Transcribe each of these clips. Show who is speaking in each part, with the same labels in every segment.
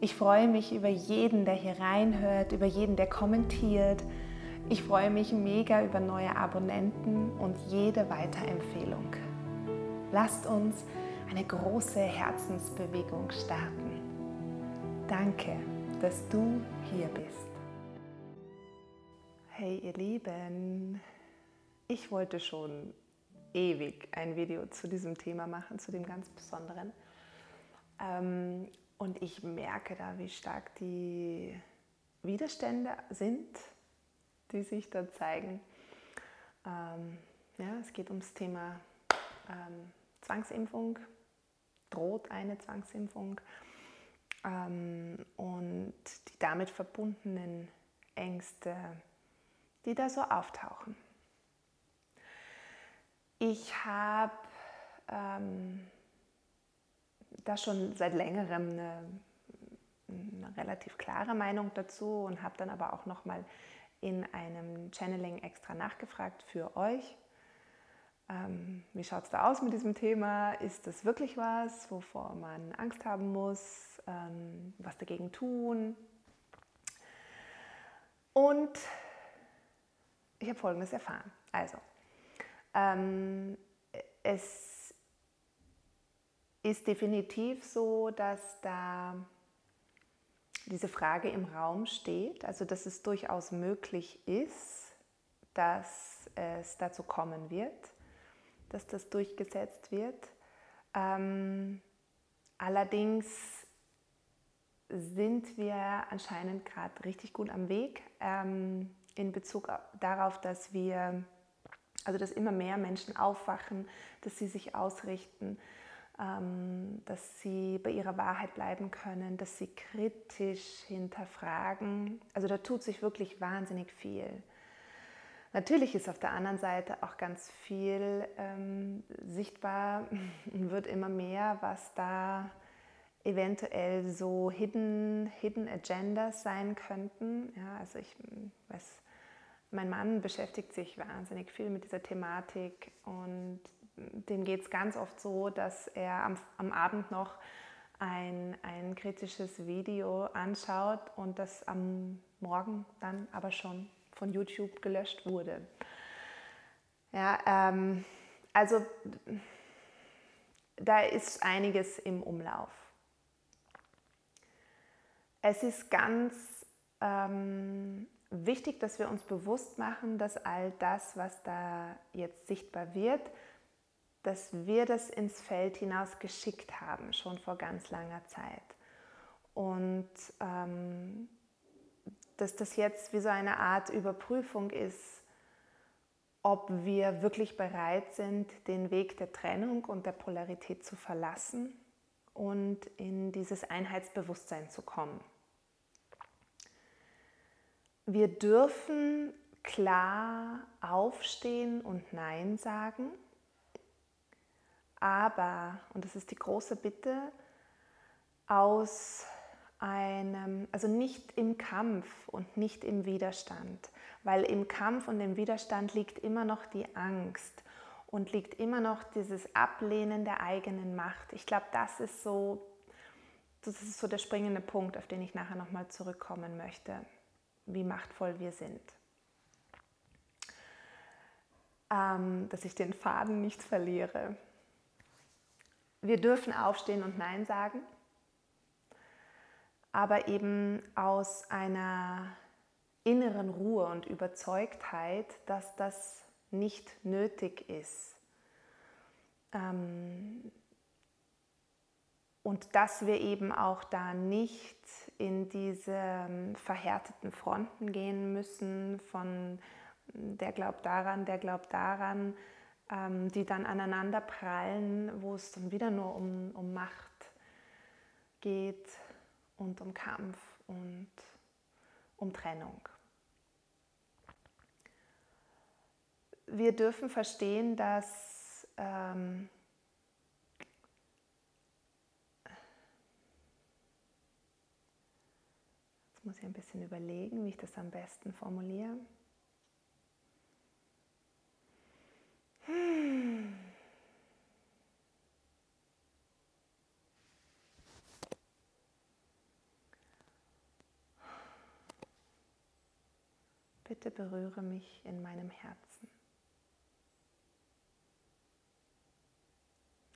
Speaker 1: Ich freue mich über jeden, der hier reinhört, über jeden, der kommentiert. Ich freue mich mega über neue Abonnenten und jede Weiterempfehlung. Lasst uns eine große Herzensbewegung starten. Danke, dass du hier bist. Hey ihr Lieben, ich wollte schon ewig ein Video zu diesem Thema machen, zu dem ganz Besonderen. Und ich merke da, wie stark die Widerstände sind, die sich da zeigen. Ähm, ja, es geht ums Thema ähm, Zwangsimpfung, droht eine Zwangsimpfung ähm, und die damit verbundenen Ängste, die da so auftauchen. Ich habe ähm, da schon seit längerem eine, eine relativ klare Meinung dazu und habe dann aber auch noch mal in einem Channeling extra nachgefragt für euch. Ähm, wie schaut es da aus mit diesem Thema? Ist das wirklich was, wovor man Angst haben muss? Ähm, was dagegen tun? Und ich habe Folgendes erfahren. Also, ähm, es ist definitiv so, dass da diese Frage im Raum steht, also dass es durchaus möglich ist, dass es dazu kommen wird, dass das durchgesetzt wird. Ähm, allerdings sind wir anscheinend gerade richtig gut am Weg ähm, in Bezug darauf, dass wir, also dass immer mehr Menschen aufwachen, dass sie sich ausrichten, dass sie bei ihrer Wahrheit bleiben können, dass sie kritisch hinterfragen. Also da tut sich wirklich wahnsinnig viel. Natürlich ist auf der anderen Seite auch ganz viel ähm, sichtbar und wird immer mehr, was da eventuell so Hidden, Hidden Agendas sein könnten. Ja, also ich weiß, mein Mann beschäftigt sich wahnsinnig viel mit dieser Thematik und dem geht es ganz oft so, dass er am, am Abend noch ein, ein kritisches Video anschaut und das am Morgen dann aber schon von YouTube gelöscht wurde. Ja, ähm, also da ist einiges im Umlauf. Es ist ganz ähm, wichtig, dass wir uns bewusst machen, dass all das, was da jetzt sichtbar wird, dass wir das ins Feld hinaus geschickt haben, schon vor ganz langer Zeit. Und ähm, dass das jetzt wie so eine Art Überprüfung ist, ob wir wirklich bereit sind, den Weg der Trennung und der Polarität zu verlassen und in dieses Einheitsbewusstsein zu kommen. Wir dürfen klar aufstehen und Nein sagen aber, und das ist die große Bitte, aus einem, also nicht im Kampf und nicht im Widerstand, weil im Kampf und im Widerstand liegt immer noch die Angst und liegt immer noch dieses Ablehnen der eigenen Macht. Ich glaube, das ist so, das ist so der springende Punkt, auf den ich nachher nochmal zurückkommen möchte, wie machtvoll wir sind. Ähm, dass ich den Faden nicht verliere. Wir dürfen aufstehen und Nein sagen, aber eben aus einer inneren Ruhe und Überzeugtheit, dass das nicht nötig ist. Ähm, und dass wir eben auch da nicht in diese verhärteten Fronten gehen müssen von der glaubt daran, der glaubt daran, ähm, die dann aneinander prallen, wo es dann wieder nur um, um Macht geht und um Kampf und um Trennung. Wir dürfen verstehen, dass ähm, jetzt muss ich ein bisschen überlegen, wie ich das am besten formuliere. Bitte berühre mich in meinem Herzen.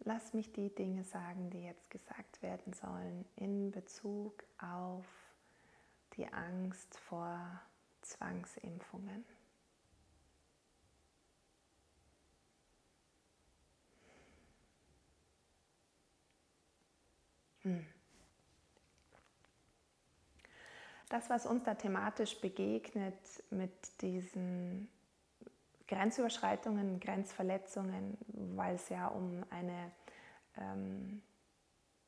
Speaker 1: Lass mich die Dinge sagen, die jetzt gesagt werden sollen in Bezug auf die Angst vor Zwangsimpfungen. Das, was uns da thematisch begegnet mit diesen Grenzüberschreitungen, Grenzverletzungen, weil es ja um eine, ähm,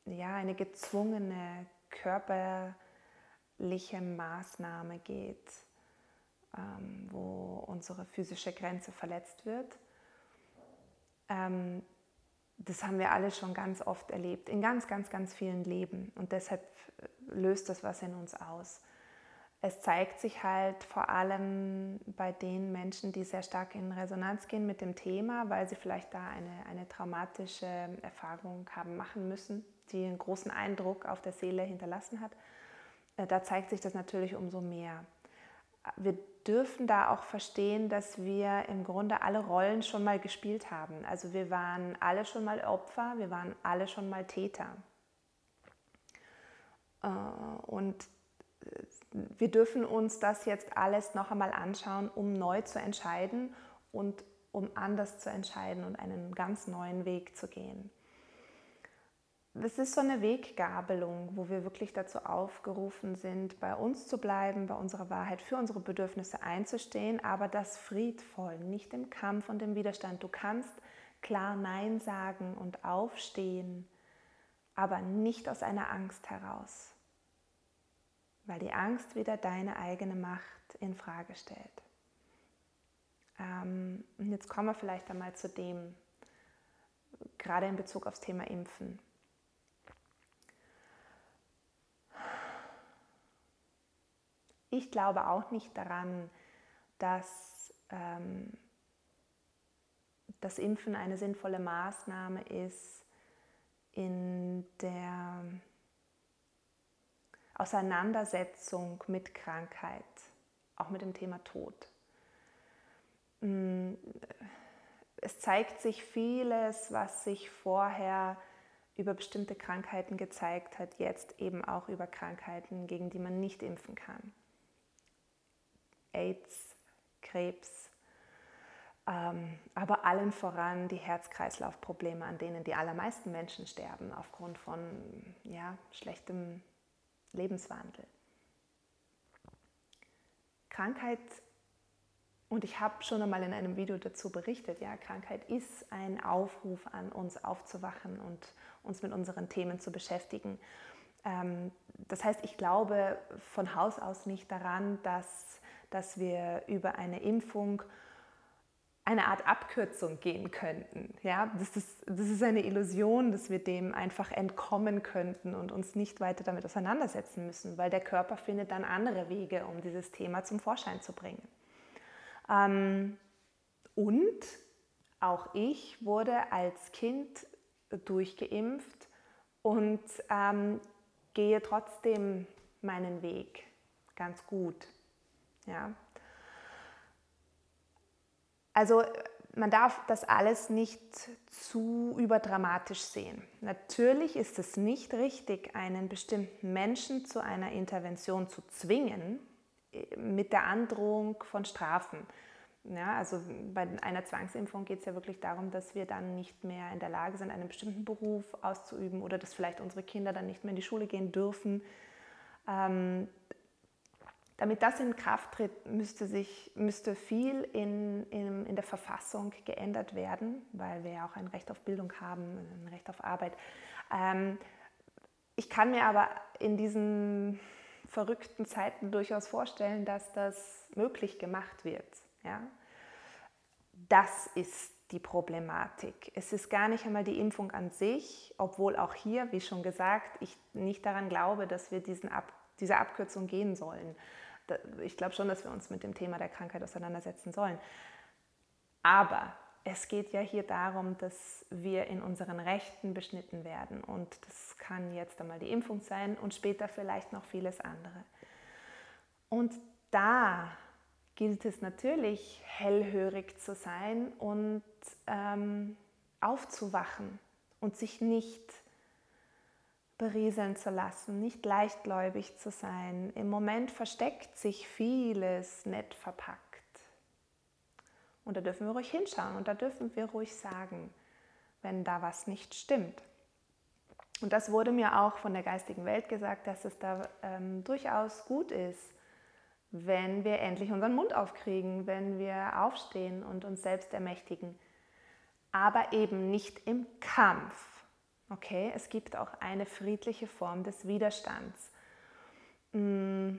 Speaker 1: ja, eine gezwungene körperliche Maßnahme geht, ähm, wo unsere physische Grenze verletzt wird. Ähm, das haben wir alle schon ganz oft erlebt, in ganz, ganz, ganz vielen Leben. Und deshalb äh, löst das was in uns aus. Es zeigt sich halt vor allem bei den Menschen, die sehr stark in Resonanz gehen mit dem Thema, weil sie vielleicht da eine, eine traumatische Erfahrung haben machen müssen, die einen großen Eindruck auf der Seele hinterlassen hat. Äh, da zeigt sich das natürlich umso mehr. Wir dürfen da auch verstehen, dass wir im Grunde alle Rollen schon mal gespielt haben. Also wir waren alle schon mal Opfer, wir waren alle schon mal Täter. Äh, und äh, wir dürfen uns das jetzt alles noch einmal anschauen, um neu zu entscheiden und um anders zu entscheiden und einen ganz neuen Weg zu gehen es ist so eine Weggabelung, wo wir wirklich dazu aufgerufen sind, bei uns zu bleiben, bei unserer Wahrheit, für unsere Bedürfnisse einzustehen, aber das friedvoll, nicht im Kampf und im Widerstand. Du kannst klar Nein sagen und aufstehen, aber nicht aus einer Angst heraus, weil die Angst wieder deine eigene Macht in Frage stellt. Ähm, und jetzt kommen wir vielleicht einmal zu dem, gerade in Bezug aufs Thema Impfen Ich glaube auch nicht daran, dass ähm, das Impfen eine sinnvolle Maßnahme ist in der Auseinandersetzung mit Krankheit, auch mit dem Thema Tod. Mm, es zeigt sich vieles, was sich vorher über bestimmte Krankheiten gezeigt hat, jetzt eben auch über Krankheiten, gegen die man nicht impfen kann. AIDS, Krebs, ähm, aber allen voran die Herz-Kreislauf-Probleme, an denen die allermeisten Menschen sterben aufgrund von ja, schlechtem Lebenswandel. Krankheit, und ich habe schon einmal in einem Video dazu berichtet, ja, Krankheit ist ein Aufruf an uns aufzuwachen und uns mit unseren Themen zu beschäftigen. Ähm, das heißt, ich glaube von Haus aus nicht daran, dass dass wir über eine Impfung eine Art Abkürzung gehen könnten. Ja, das, ist, das ist eine Illusion, dass wir dem einfach entkommen könnten und uns nicht weiter damit auseinandersetzen müssen, weil der Körper findet dann andere Wege, um dieses Thema zum Vorschein zu bringen. Ähm, und auch ich wurde als Kind durchgeimpft und ähm, gehe trotzdem meinen Weg ganz gut. Ja. Also man darf das alles nicht zu überdramatisch sehen. Natürlich ist es nicht richtig, einen bestimmten Menschen zu einer Intervention zu zwingen äh, mit der Androhung von Strafen. Ja, also bei einer Zwangsimpfung geht es ja wirklich darum, dass wir dann nicht mehr in der Lage sind, einen bestimmten Beruf auszuüben oder dass vielleicht unsere Kinder dann nicht mehr in die Schule gehen dürfen. Ähm, damit das in Kraft tritt, müsste, sich, müsste viel in, in, in der Verfassung geändert werden, weil wir ja auch ein Recht auf Bildung haben, ein Recht auf Arbeit. Ähm, ich kann mir aber in diesen verrückten Zeiten durchaus vorstellen, dass das möglich gemacht wird. Ja? Das ist die Problematik. Es ist gar nicht einmal die Impfung an sich, obwohl auch hier, wie schon gesagt, ich nicht daran glaube, dass wir diesen Ab diese Abkürzung gehen sollen. Ich glaube schon, dass wir uns mit dem Thema der Krankheit auseinandersetzen sollen. Aber es geht ja hier darum, dass wir in unseren Rechten beschnitten werden. Und das kann jetzt einmal die Impfung sein und später vielleicht noch vieles andere. Und da gilt es natürlich, hellhörig zu sein und ähm, aufzuwachen und sich nicht berieseln zu lassen, nicht leichtgläubig zu sein. Im Moment versteckt sich vieles nett verpackt. Und da dürfen wir ruhig hinschauen und da dürfen wir ruhig sagen, wenn da was nicht stimmt. Und das wurde mir auch von der geistigen Welt gesagt, dass es da ähm, durchaus gut ist, wenn wir endlich unseren Mund aufkriegen, wenn wir aufstehen und uns selbst ermächtigen. Aber eben nicht im Kampf. Okay, es gibt auch eine friedliche Form des Widerstands. Mm,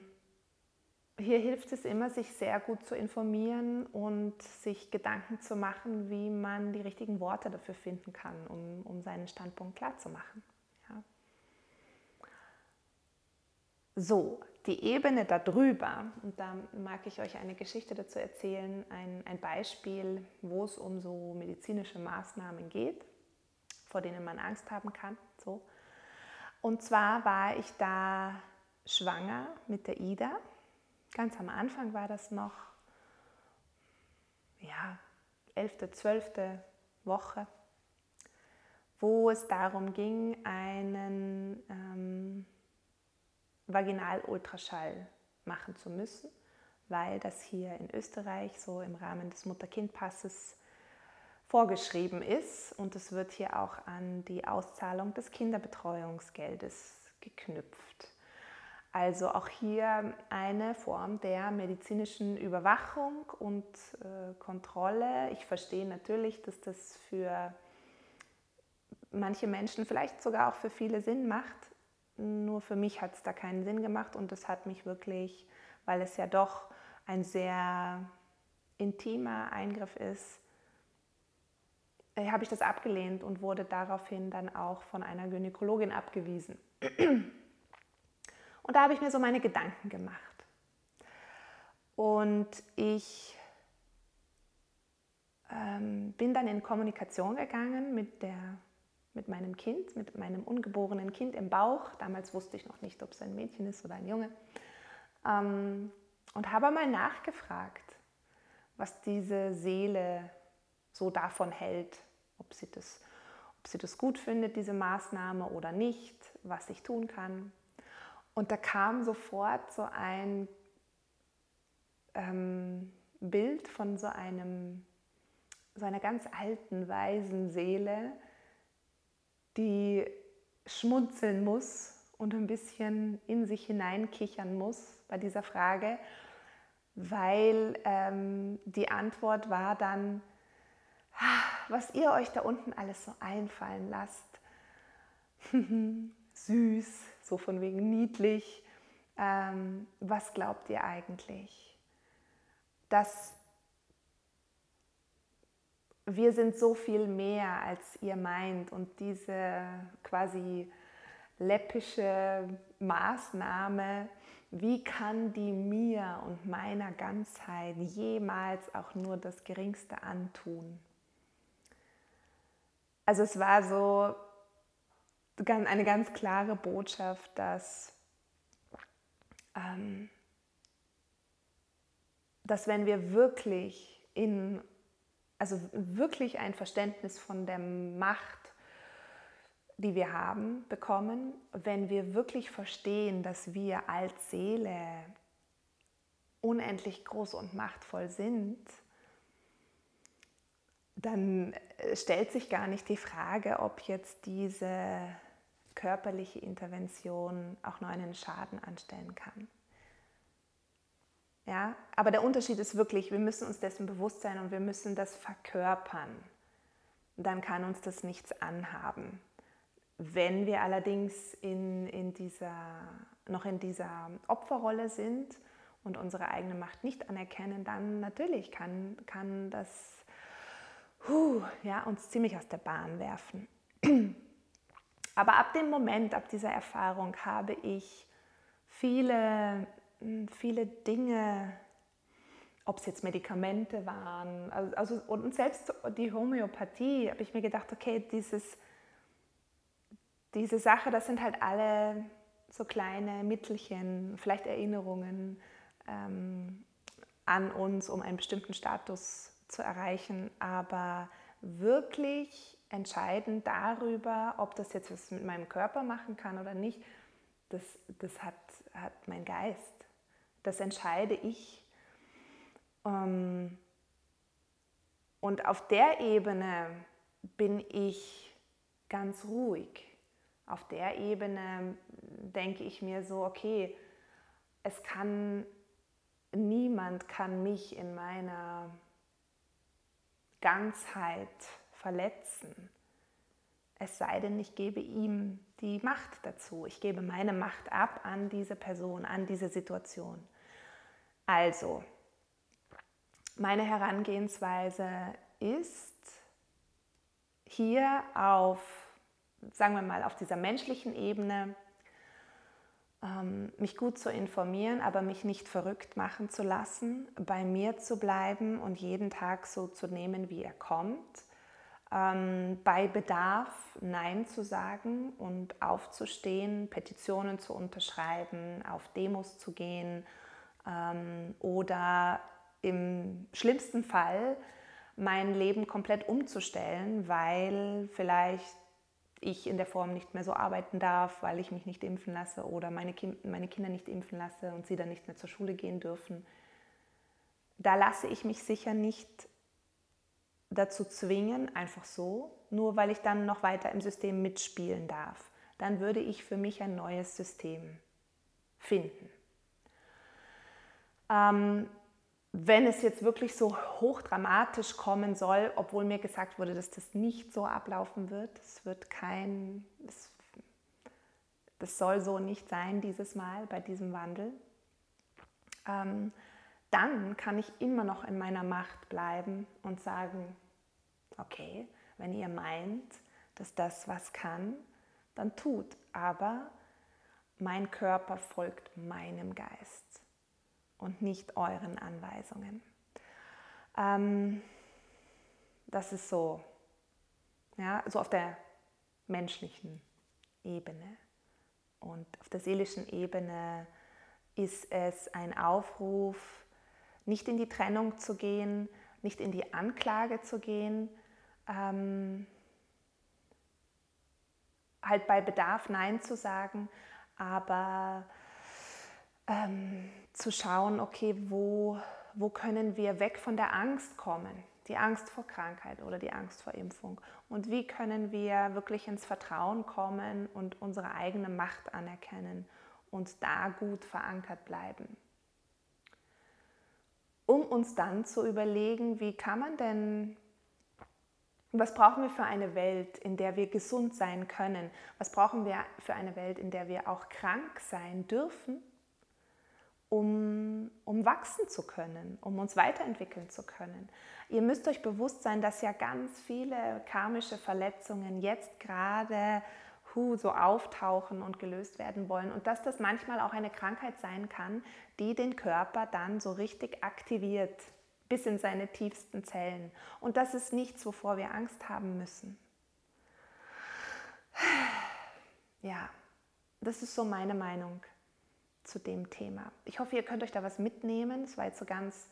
Speaker 1: hier hilft es immer, sich sehr gut zu informieren und sich Gedanken zu machen, wie man die richtigen Worte dafür finden kann, um, um seinen Standpunkt klarzumachen. Ja. So, die Ebene darüber, und da mag ich euch eine Geschichte dazu erzählen, ein, ein Beispiel, wo es um so medizinische Maßnahmen geht, vor denen man Angst haben kann. So. Und zwar war ich da schwanger mit der Ida Ganz am Anfang war das noch, ja, 11., 12. Woche, wo es darum ging, einen ähm, Vaginalultraschall machen zu müssen, weil das hier in Österreich so im Rahmen des Mutter-Kind-Passes vorgeschrieben ist und es wird hier auch an die Auszahlung des Kinderbetreuungsgeldes geknüpft. Also auch hier eine Form der medizinischen Überwachung und äh, Kontrolle. Ich verstehe natürlich, dass das für manche Menschen, vielleicht sogar auch für viele Sinn macht. Nur für mich hat es da keinen Sinn gemacht und das hat mich wirklich, weil es ja doch ein sehr intimer Eingriff ist, habe ich das abgelehnt und wurde daraufhin dann auch von einer Gynäkologin abgewiesen. Und da habe ich mir so meine Gedanken gemacht. Und ich ähm, bin dann in Kommunikation gegangen mit, der, mit meinem Kind, mit meinem ungeborenen Kind im Bauch. Damals wusste ich noch nicht, ob es ein Mädchen ist oder ein Junge. Ähm, und habe mal nachgefragt, was diese Seele so davon hält, ob sie, das, ob sie das gut findet, diese Maßnahme oder nicht, was ich tun kann. Und da kam sofort so ein ähm, Bild von so einem, so einer ganz alten, weisen Seele, die schmunzeln muss und ein bisschen in sich hineinkichern muss bei dieser Frage, weil ähm, die Antwort war dann, was ihr euch da unten alles so einfallen lasst. Süß, so von wegen niedlich. Ähm, was glaubt ihr eigentlich? Dass wir sind so viel mehr, als ihr meint und diese quasi läppische Maßnahme, wie kann die mir und meiner Ganzheit jemals auch nur das Geringste antun? Also es war so, eine ganz klare Botschaft, dass, ähm, dass wenn wir wirklich in, also wirklich ein Verständnis von der Macht, die wir haben, bekommen, wenn wir wirklich verstehen, dass wir als Seele unendlich groß und machtvoll sind, dann äh, stellt sich gar nicht die Frage, ob jetzt diese körperliche Intervention auch nur einen Schaden anstellen kann. Ja, aber der Unterschied ist wirklich, wir müssen uns dessen bewusst sein und wir müssen das verkörpern. Dann kann uns das nichts anhaben. wenn wir allerdings in, in dieser, noch in dieser Opferrolle sind und unsere eigene Macht nicht anerkennen, dann natürlich kann, kann das huh, ja, uns ziemlich aus der Bahn werfen. Aber ab dem Moment, ab dieser Erfahrung habe ich viele, hm, viele Dinge, ob es jetzt Medikamente waren, also, also und selbst die Homöopathie, habe ich mir gedacht, okay, dieses, diese Sache, das sind halt alle so kleine Mittelchen, vielleicht Erinnerungen ähm, an uns, um einen bestimmten Status zu erreichen, aber wirklich entscheidend darüber, ob das jetzt was mit meinem Körper machen kann oder nicht, das, das hat, hat mein Geist. Das entscheide ich. Ähm, und auf der Ebene bin ich ganz ruhig. Auf der Ebene denke ich mir so, okay, es kann, niemand kann mich in meiner Ganzheit verletzen. Es sei denn, ich gebe ihm die Macht dazu. Ich gebe meine Macht ab an diese Person, an diese Situation. Also, meine Herangehensweise ist hier auf, sagen wir mal, auf dieser menschlichen Ebene, mich gut zu informieren, aber mich nicht verrückt machen zu lassen, bei mir zu bleiben und jeden Tag so zu nehmen, wie er kommt. Ähm, bei Bedarf Nein zu sagen und aufzustehen, Petitionen zu unterschreiben, auf Demos zu gehen ähm, oder im schlimmsten Fall mein Leben komplett umzustellen, weil vielleicht ich in der Form nicht mehr so arbeiten darf, weil ich mich nicht impfen lasse oder meine, kind, meine Kinder nicht impfen lasse und sie dann nicht mehr zur Schule gehen dürfen. Da lasse ich mich sicher nicht dazu zwingen, einfach so, nur weil ich dann noch weiter im System mitspielen darf. Dann würde ich für mich ein neues System finden. Ähm, wenn es jetzt wirklich so hochdramatisch kommen soll, obwohl mir gesagt wurde, dass das nicht so ablaufen wird, es wird kein, es, das soll so nicht sein dieses Mal bei diesem Wandel, ähm, dann kann ich immer noch in meiner Macht bleiben und sagen, okay, wenn ihr meint, dass das was kann, dann tut, aber mein Körper folgt meinem Geist und nicht euren Anweisungen. Ähm, das ist so, ja, so auf der menschlichen Ebene. Und auf der seelischen Ebene ist es ein Aufruf, nicht in die Trennung zu gehen, nicht in die Anklage zu gehen, ähm, halt bei Bedarf Nein zu sagen, aber ähm, zu schauen, okay, wo, wo können wir weg von der Angst kommen? Die Angst vor Krankheit oder die Angst vor Impfung. Und wie können wir wirklich ins Vertrauen kommen und unsere eigene Macht anerkennen und da gut verankert bleiben? Um uns dann zu überlegen, wie kann man denn was brauchen wir für eine Welt, in der wir gesund sein können? Was brauchen wir für eine Welt, in der wir auch krank sein dürfen? Um, um wachsen zu können, um uns weiterentwickeln zu können. Ihr müsst euch bewusst sein, dass ja ganz viele karmische Verletzungen jetzt gerade hu, so auftauchen und gelöst werden wollen und dass das manchmal auch eine Krankheit sein kann, die den Körper dann so richtig aktiviert bis in seine tiefsten Zellen. Und das ist nichts, wovor wir Angst haben müssen. Ja, das ist so meine Meinung zu dem Thema. Ich hoffe, ihr könnt euch da was mitnehmen. Es war jetzt so ganz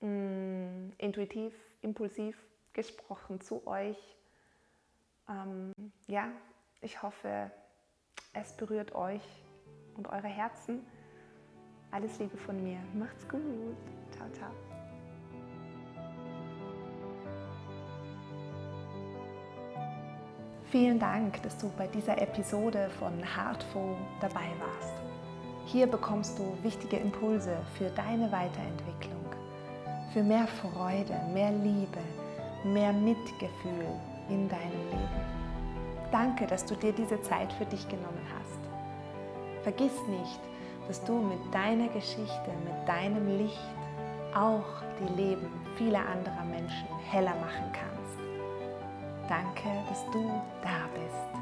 Speaker 1: mh, mm, intuitiv, impulsiv gesprochen zu euch. Ähm, ja, ich hoffe, es berührt euch und eure Herzen. Alles Liebe von mir. Macht's gut. Ciao, ciao. Vielen Dank, dass du bei dieser Episode von Heartful dabei warst. Hier bekommst du wichtige Impulse für deine Weiterentwicklung, für mehr Freude, mehr Liebe, mehr Mitgefühl in deinem Leben. Danke, dass du dir diese Zeit für dich genommen hast. Vergiss nicht, dass du mit deiner Geschichte, mit deinem Licht auch die Leben vieler anderer Menschen heller machen kannst. Danke, dass du da bist.